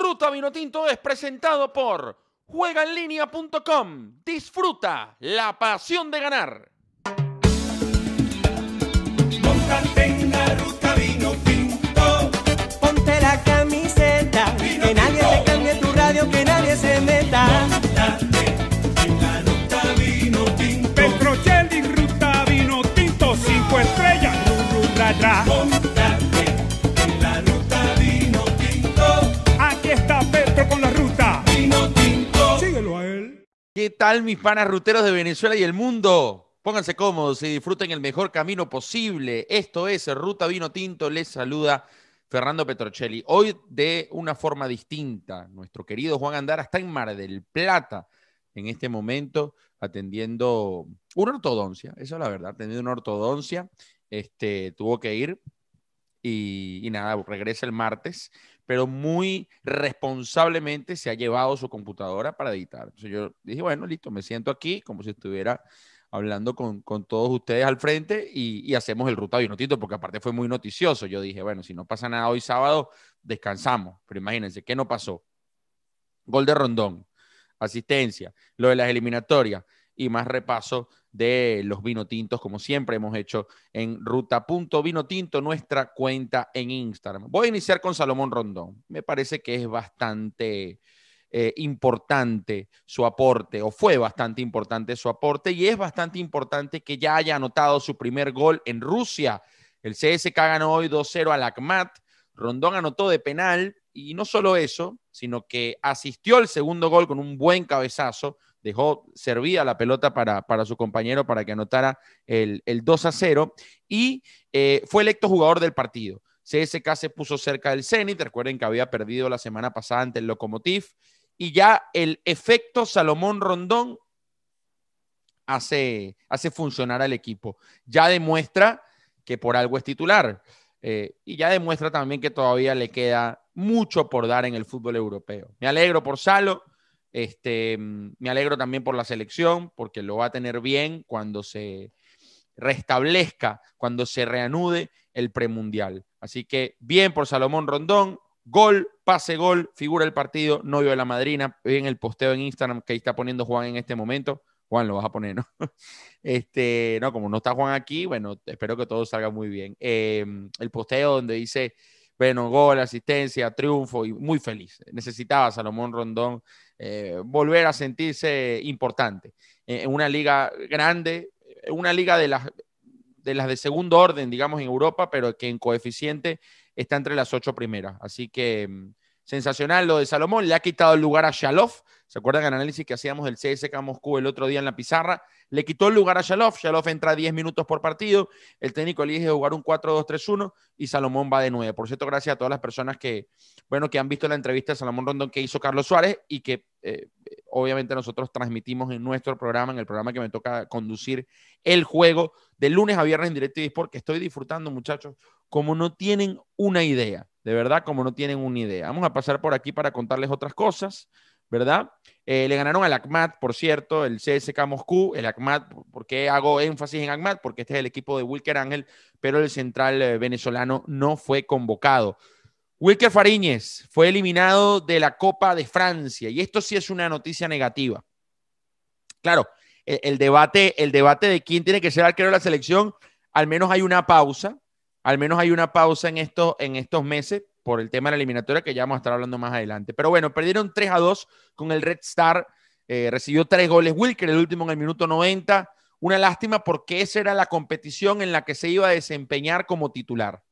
Ruta Vinotinto es presentado por juegaenlinea.com. Disfruta la pasión de ganar. Tal mis panas ruteros de Venezuela y el mundo? Pónganse cómodos y disfruten el mejor camino posible. Esto es Ruta Vino Tinto. Les saluda Fernando Petrocelli. Hoy de una forma distinta. Nuestro querido Juan Andara está en Mar del Plata en este momento atendiendo una ortodoncia. Eso es la verdad, atendiendo una ortodoncia. Este, tuvo que ir y, nada, regresa el martes, pero muy responsablemente se ha llevado su computadora para editar. Entonces yo dije, bueno, listo, me siento aquí como si estuviera hablando con, con todos ustedes al frente y, y hacemos el ruta Vinotito, porque aparte fue muy noticioso. Yo dije, bueno, si no pasa nada hoy sábado, descansamos. Pero imagínense, ¿qué no pasó? Gol de Rondón, asistencia, lo de las eliminatorias y más repaso de los vinotintos, como siempre hemos hecho en ruta.vinotinto, nuestra cuenta en Instagram. Voy a iniciar con Salomón Rondón. Me parece que es bastante eh, importante su aporte, o fue bastante importante su aporte, y es bastante importante que ya haya anotado su primer gol en Rusia. El CSK ganó hoy 2-0 al Akhmat. Rondón anotó de penal, y no solo eso, sino que asistió al segundo gol con un buen cabezazo dejó servida la pelota para, para su compañero para que anotara el, el 2 a 0 y eh, fue electo jugador del partido. CSK se puso cerca del Zenit, recuerden que había perdido la semana pasada ante el Lokomotiv y ya el efecto Salomón Rondón hace, hace funcionar al equipo. Ya demuestra que por algo es titular eh, y ya demuestra también que todavía le queda mucho por dar en el fútbol europeo. Me alegro por Salo, este, me alegro también por la selección, porque lo va a tener bien cuando se restablezca, cuando se reanude el premundial. Así que bien por Salomón Rondón, gol, pase gol, figura el partido, novio de la madrina, en el posteo en Instagram que ahí está poniendo Juan en este momento. Juan, lo vas a poner, ¿no? Este, no, como no está Juan aquí, bueno, espero que todo salga muy bien. Eh, el posteo donde dice, bueno, gol, asistencia, triunfo y muy feliz. Necesitaba Salomón Rondón eh, volver a sentirse importante eh, en una liga grande, una liga de las, de las de segundo orden, digamos, en Europa, pero que en coeficiente está entre las ocho primeras. Así que mm, sensacional lo de Salomón, le ha quitado el lugar a Shalov. ¿Se acuerdan el análisis que hacíamos del CSK Moscú el otro día en la pizarra? Le quitó el lugar a Shalov. Shalov entra 10 minutos por partido. El técnico elige jugar un 4-2-3-1 y Salomón va de 9. Por cierto, gracias a todas las personas que, bueno, que han visto la entrevista de Salomón Rondón que hizo Carlos Suárez y que eh, obviamente nosotros transmitimos en nuestro programa, en el programa que me toca conducir el juego de lunes a viernes en directo y Sport, que estoy disfrutando, muchachos, como no tienen una idea, de verdad, como no tienen una idea. Vamos a pasar por aquí para contarles otras cosas. ¿verdad? Eh, le ganaron al ACMAT, por cierto, el CSK Moscú, el ACMAT, ¿por qué hago énfasis en ACMAT? Porque este es el equipo de Wilker Ángel, pero el central eh, venezolano no fue convocado. Wilker Fariñez fue eliminado de la Copa de Francia y esto sí es una noticia negativa. Claro, el, el debate, el debate de quién tiene que ser arquero de la selección, al menos hay una pausa, al menos hay una pausa en, en estos meses por el tema de la eliminatoria que ya vamos a estar hablando más adelante. Pero bueno, perdieron 3 a 2 con el Red Star, eh, recibió tres goles Wilker, el último en el minuto 90. Una lástima porque esa era la competición en la que se iba a desempeñar como titular.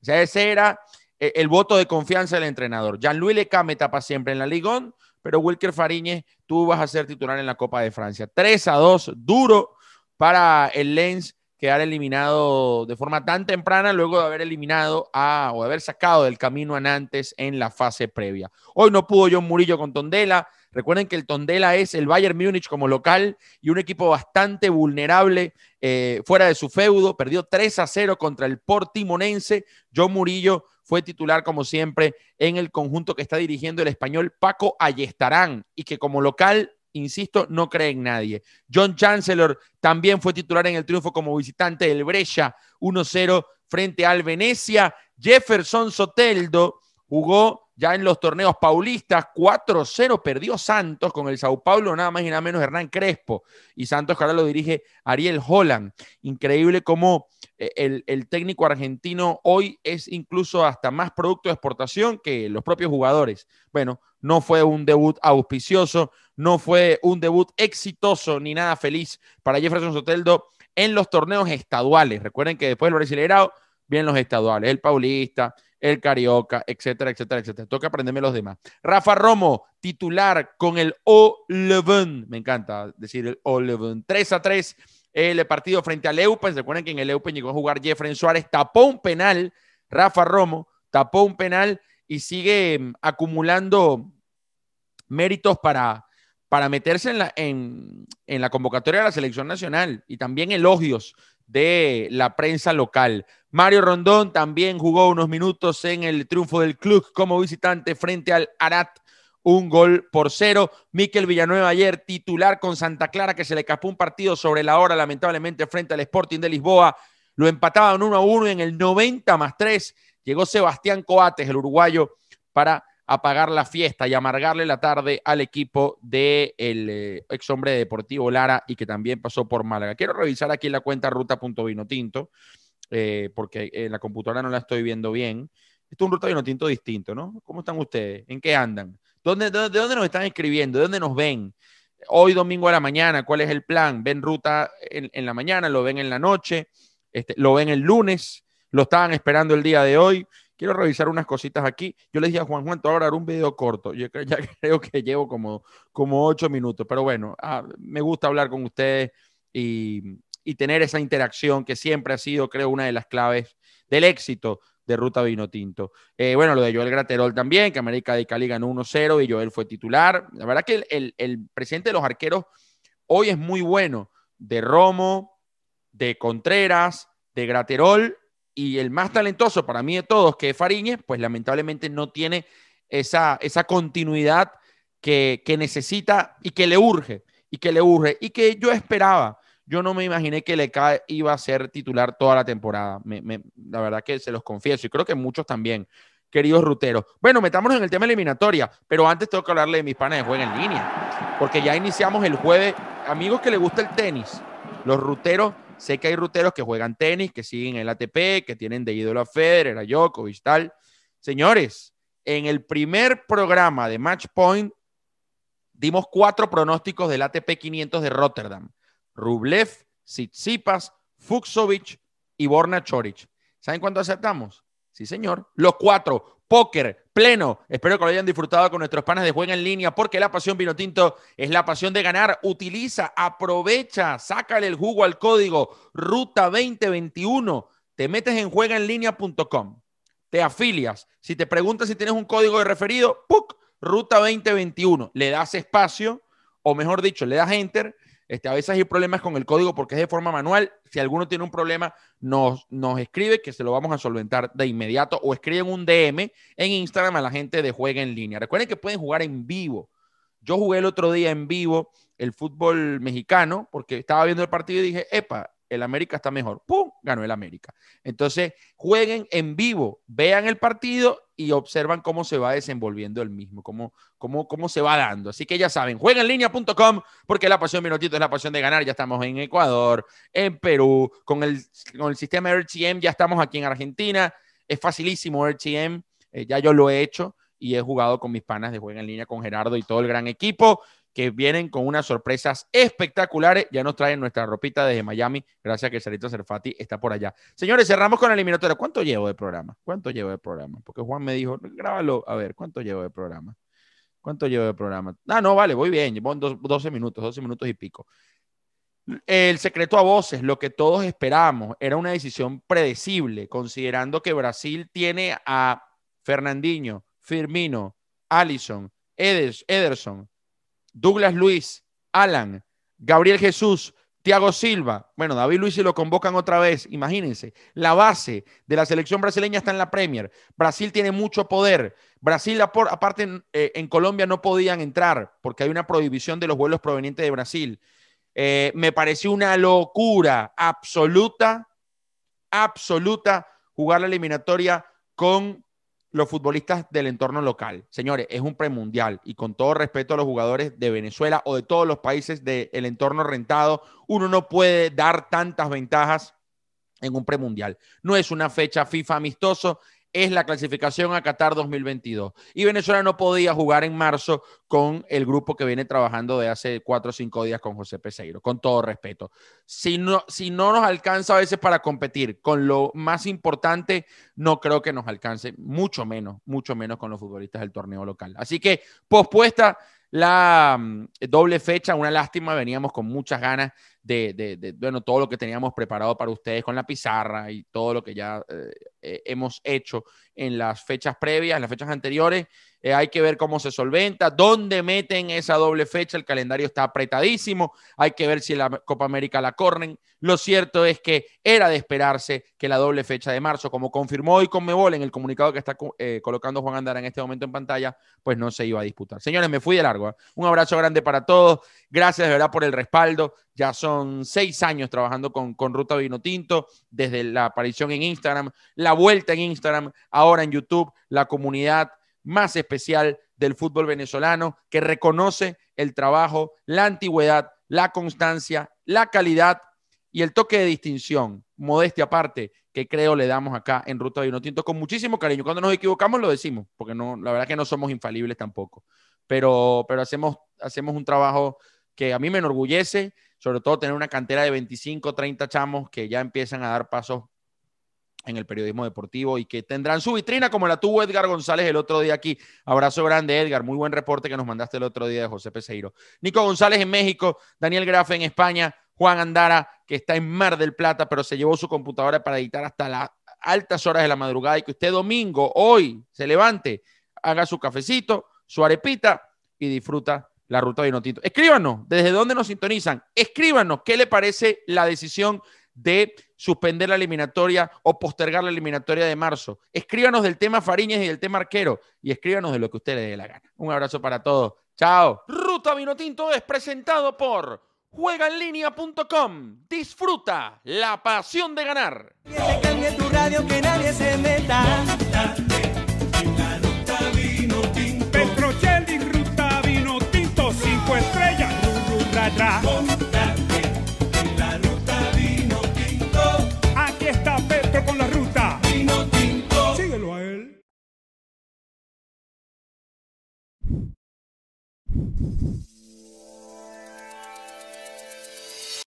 O sea, ese era eh, el voto de confianza del entrenador. Jean-Louis Lecame tapa siempre en la Ligón, pero Wilker Fariñez, tú vas a ser titular en la Copa de Francia. 3 a 2, duro para el Lens quedar eliminado de forma tan temprana luego de haber eliminado a, o haber sacado del camino a Nantes en la fase previa. Hoy no pudo John Murillo con Tondela. Recuerden que el Tondela es el Bayern Múnich como local y un equipo bastante vulnerable eh, fuera de su feudo. Perdió 3 a 0 contra el Portimonense. John Murillo fue titular como siempre en el conjunto que está dirigiendo el español Paco Ayestarán y que como local insisto, no cree en nadie. John Chancellor también fue titular en el triunfo como visitante del Brescia 1-0 frente al Venecia. Jefferson Soteldo jugó ya en los torneos paulistas. 4-0 perdió Santos con el Sao Paulo, nada más y nada menos Hernán Crespo. Y Santos que ahora lo dirige Ariel Holland. Increíble cómo eh, el, el técnico argentino hoy es incluso hasta más producto de exportación que los propios jugadores. Bueno, no fue un debut auspicioso, no fue un debut exitoso ni nada feliz para Jefferson Soteldo en los torneos estaduales. Recuerden que después del Brasileirao vienen los estaduales, el Paulista, el Carioca, etcétera, etcétera, etcétera. Toca aprenderme los demás. Rafa Romo, titular con el O-Leven. Me encanta decir el O-Leven. 3 a 3 el partido frente al Eupen. Recuerden que en el Eupen llegó a jugar Jeffrey Suárez, tapó un penal. Rafa Romo tapó un penal y sigue mm, acumulando méritos para, para meterse en la, en la convocatoria de la selección nacional y también elogios de la prensa local. Mario Rondón también jugó unos minutos en el triunfo del club como visitante frente al Arat, un gol por cero. Miquel Villanueva ayer titular con Santa Clara que se le escapó un partido sobre la hora lamentablemente frente al Sporting de Lisboa. Lo empataban 1 a 1 en el 90 más 3. Llegó Sebastián Coates, el uruguayo, para apagar la fiesta y amargarle la tarde al equipo del de ex hombre de Deportivo Lara y que también pasó por Málaga. Quiero revisar aquí la cuenta ruta.vinotinto, eh, porque en la computadora no la estoy viendo bien. Esto es un ruta vinotinto distinto, ¿no? ¿Cómo están ustedes? ¿En qué andan? ¿Dónde, de, de dónde nos están escribiendo? ¿De dónde nos ven? Hoy domingo a la mañana, ¿cuál es el plan? ¿Ven ruta en, en la mañana? ¿Lo ven en la noche? Este, ¿Lo ven el lunes? ¿Lo estaban esperando el día de hoy? Quiero revisar unas cositas aquí. Yo le dije a Juan Juan, te voy a un video corto. Yo ya creo que llevo como, como ocho minutos, pero bueno, ah, me gusta hablar con ustedes y, y, tener esa interacción que siempre ha sido, creo, una de las claves del éxito de Ruta Vino Tinto. Eh, bueno, lo de Joel Graterol también, que América de Cali ganó 1-0 y Joel fue titular. La verdad que el, el, el presidente de los arqueros hoy es muy bueno, de Romo, de Contreras, de Graterol y el más talentoso para mí de todos, que es Fariñez, pues lamentablemente no tiene esa, esa continuidad que, que, necesita y que le urge, y que le urge, y que yo esperaba. Yo no me imaginé que Leca iba a ser titular toda la temporada. La verdad que se los confieso, y creo que muchos también, queridos ruteros. Bueno, metámonos en el tema eliminatoria, pero antes tengo que hablarle de mis panes de juego en línea, porque ya iniciamos el jueves. Amigos que les gusta el tenis, los ruteros Sé que hay ruteros que juegan tenis, que siguen el ATP, que tienen de ídolo a Federer, a Djokovic, tal. Señores, en el primer programa de Match Point dimos cuatro pronósticos del ATP 500 de Rotterdam. Rublev, Tsitsipas, Fuxovic y Borna Choric. ¿Saben cuánto aceptamos? Sí, señor. Los cuatro. Póker, pleno. Espero que lo hayan disfrutado con nuestros panes de juego en línea, porque la pasión vino tinto es la pasión de ganar. Utiliza, aprovecha, sácale el jugo al código Ruta 2021. Te metes en juegaenlinea.com. Te afilias. Si te preguntas si tienes un código de referido, ¡puc! Ruta 2021. Le das espacio, o mejor dicho, le das enter este, a veces hay problemas con el código porque es de forma manual. Si alguno tiene un problema, nos, nos escribe que se lo vamos a solventar de inmediato o escriben un DM en Instagram a la gente de Juega en línea. Recuerden que pueden jugar en vivo. Yo jugué el otro día en vivo el fútbol mexicano porque estaba viendo el partido y dije, epa, el América está mejor. ¡Pum! Ganó el América. Entonces, jueguen en vivo, vean el partido y observan cómo se va desenvolviendo el mismo, cómo, cómo, cómo se va dando. Así que ya saben, jueguenlinea.com porque la pasión minutito es la pasión de ganar. Ya estamos en Ecuador, en Perú, con el, con el sistema RTM, ya estamos aquí en Argentina. Es facilísimo RTM, eh, ya yo lo he hecho y he jugado con mis panas de juego en línea con Gerardo y todo el gran equipo que vienen con unas sorpresas espectaculares. Ya nos traen nuestra ropita desde Miami, gracias a que Sarito Cerfati está por allá. Señores, cerramos con la eliminatoria. ¿Cuánto llevo de programa? ¿Cuánto llevo de programa? Porque Juan me dijo, grábalo, a ver, ¿cuánto llevo de programa? ¿Cuánto llevo de programa? Ah, no, vale, voy bien, llevo 12 minutos, 12 minutos y pico. El secreto a voces, lo que todos esperábamos, era una decisión predecible, considerando que Brasil tiene a Fernandinho, Firmino, Allison, Ederson, Douglas Luis, Alan, Gabriel Jesús, Thiago Silva. Bueno, David Luis si lo convocan otra vez, imagínense. La base de la selección brasileña está en la Premier. Brasil tiene mucho poder. Brasil, aparte, eh, en Colombia no podían entrar porque hay una prohibición de los vuelos provenientes de Brasil. Eh, me pareció una locura absoluta, absoluta jugar la eliminatoria con los futbolistas del entorno local. Señores, es un premundial y con todo respeto a los jugadores de Venezuela o de todos los países del entorno rentado, uno no puede dar tantas ventajas en un premundial. No es una fecha FIFA amistoso, es la clasificación a Qatar 2022. Y Venezuela no podía jugar en marzo con el grupo que viene trabajando de hace cuatro o cinco días con José Peseiro, con todo respeto. Si no, si no nos alcanza a veces para competir con lo más importante, no creo que nos alcance, mucho menos, mucho menos con los futbolistas del torneo local. Así que pospuesta la mm, doble fecha, una lástima, veníamos con muchas ganas de, de, de, bueno, todo lo que teníamos preparado para ustedes con la pizarra y todo lo que ya eh, eh, hemos hecho en las fechas previas, en las fechas anteriores. Eh, hay que ver cómo se solventa, dónde meten esa doble fecha, el calendario está apretadísimo, hay que ver si la Copa América la corren. Lo cierto es que era de esperarse que la doble fecha de marzo, como confirmó hoy Conmebol en el comunicado que está eh, colocando Juan Andara en este momento en pantalla, pues no se iba a disputar. Señores, me fui de largo. ¿eh? Un abrazo grande para todos. Gracias de verdad por el respaldo. Ya son seis años trabajando con, con Ruta Vino Tinto, desde la aparición en Instagram, la vuelta en Instagram, ahora en YouTube, la comunidad más especial del fútbol venezolano, que reconoce el trabajo, la antigüedad, la constancia, la calidad y el toque de distinción, modestia aparte, que creo le damos acá en Ruta de Tinto. Con muchísimo cariño. Cuando nos equivocamos lo decimos, porque no, la verdad que no somos infalibles tampoco, pero, pero hacemos, hacemos un trabajo que a mí me enorgullece, sobre todo tener una cantera de 25, 30 chamos que ya empiezan a dar pasos en el periodismo deportivo y que tendrán su vitrina como la tuvo Edgar González el otro día aquí. Abrazo grande, Edgar. Muy buen reporte que nos mandaste el otro día de José Peseiro. Nico González en México, Daniel Grafe en España, Juan Andara, que está en Mar del Plata, pero se llevó su computadora para editar hasta las altas horas de la madrugada y que usted domingo, hoy, se levante, haga su cafecito, su arepita y disfruta la ruta de Vinotito. Escríbanos desde dónde nos sintonizan. Escríbanos qué le parece la decisión de suspender la eliminatoria o postergar la eliminatoria de marzo. Escríbanos del tema Fariñas y del tema Arquero y escríbanos de lo que usted le dé la gana. Un abrazo para todos. Chao. Ruta Vinotinto es presentado por juegaenlinea.com. Disfruta la pasión de ganar. Que te cambie tu radio, que nadie se meta. Tinto.